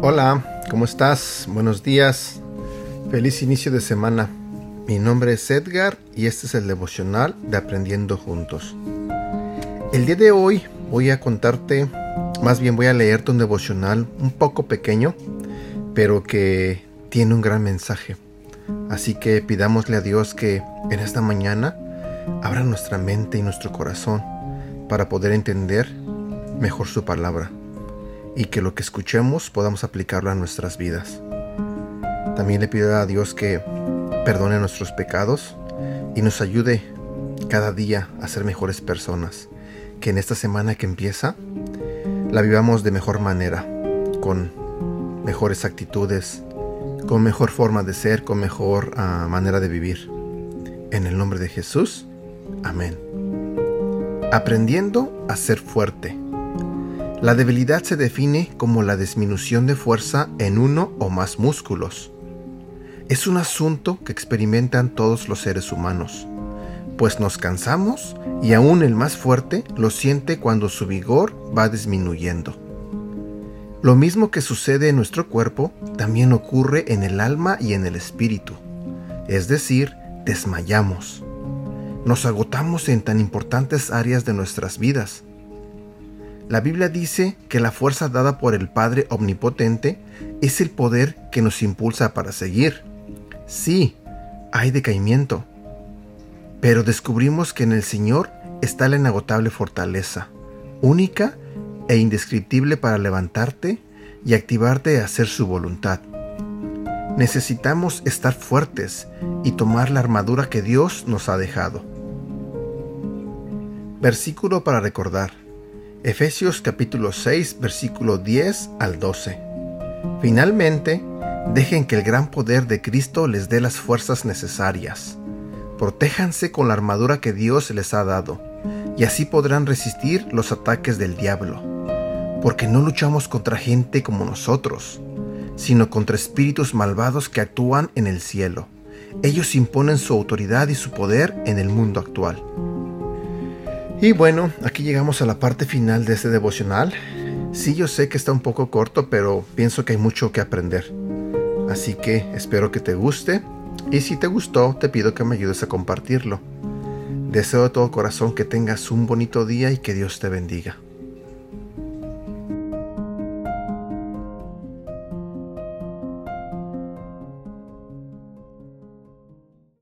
Hola, ¿cómo estás? Buenos días. Feliz inicio de semana. Mi nombre es Edgar y este es el devocional de Aprendiendo Juntos. El día de hoy voy a contarte, más bien voy a leerte un devocional un poco pequeño, pero que tiene un gran mensaje. Así que pidámosle a Dios que en esta mañana abra nuestra mente y nuestro corazón para poder entender mejor su palabra y que lo que escuchemos podamos aplicarlo a nuestras vidas. También le pido a Dios que perdone nuestros pecados y nos ayude cada día a ser mejores personas. Que en esta semana que empieza la vivamos de mejor manera, con mejores actitudes, con mejor forma de ser, con mejor ah, manera de vivir. En el nombre de Jesús, amén. Aprendiendo a ser fuerte. La debilidad se define como la disminución de fuerza en uno o más músculos es un asunto que experimentan todos los seres humanos, pues nos cansamos y aún el más fuerte lo siente cuando su vigor va disminuyendo. Lo mismo que sucede en nuestro cuerpo también ocurre en el alma y en el espíritu, es decir, desmayamos. Nos agotamos en tan importantes áreas de nuestras vidas. La Biblia dice que la fuerza dada por el Padre Omnipotente es el poder que nos impulsa para seguir Sí, hay decaimiento, pero descubrimos que en el Señor está la inagotable fortaleza, única e indescriptible para levantarte y activarte a hacer su voluntad. Necesitamos estar fuertes y tomar la armadura que Dios nos ha dejado. Versículo para recordar. Efesios capítulo 6, versículo 10 al 12. Finalmente, Dejen que el gran poder de Cristo les dé las fuerzas necesarias. Protéjanse con la armadura que Dios les ha dado, y así podrán resistir los ataques del diablo. Porque no luchamos contra gente como nosotros, sino contra espíritus malvados que actúan en el cielo. Ellos imponen su autoridad y su poder en el mundo actual. Y bueno, aquí llegamos a la parte final de este devocional. Sí, yo sé que está un poco corto, pero pienso que hay mucho que aprender. Así que espero que te guste y si te gustó te pido que me ayudes a compartirlo. Deseo de todo corazón que tengas un bonito día y que Dios te bendiga.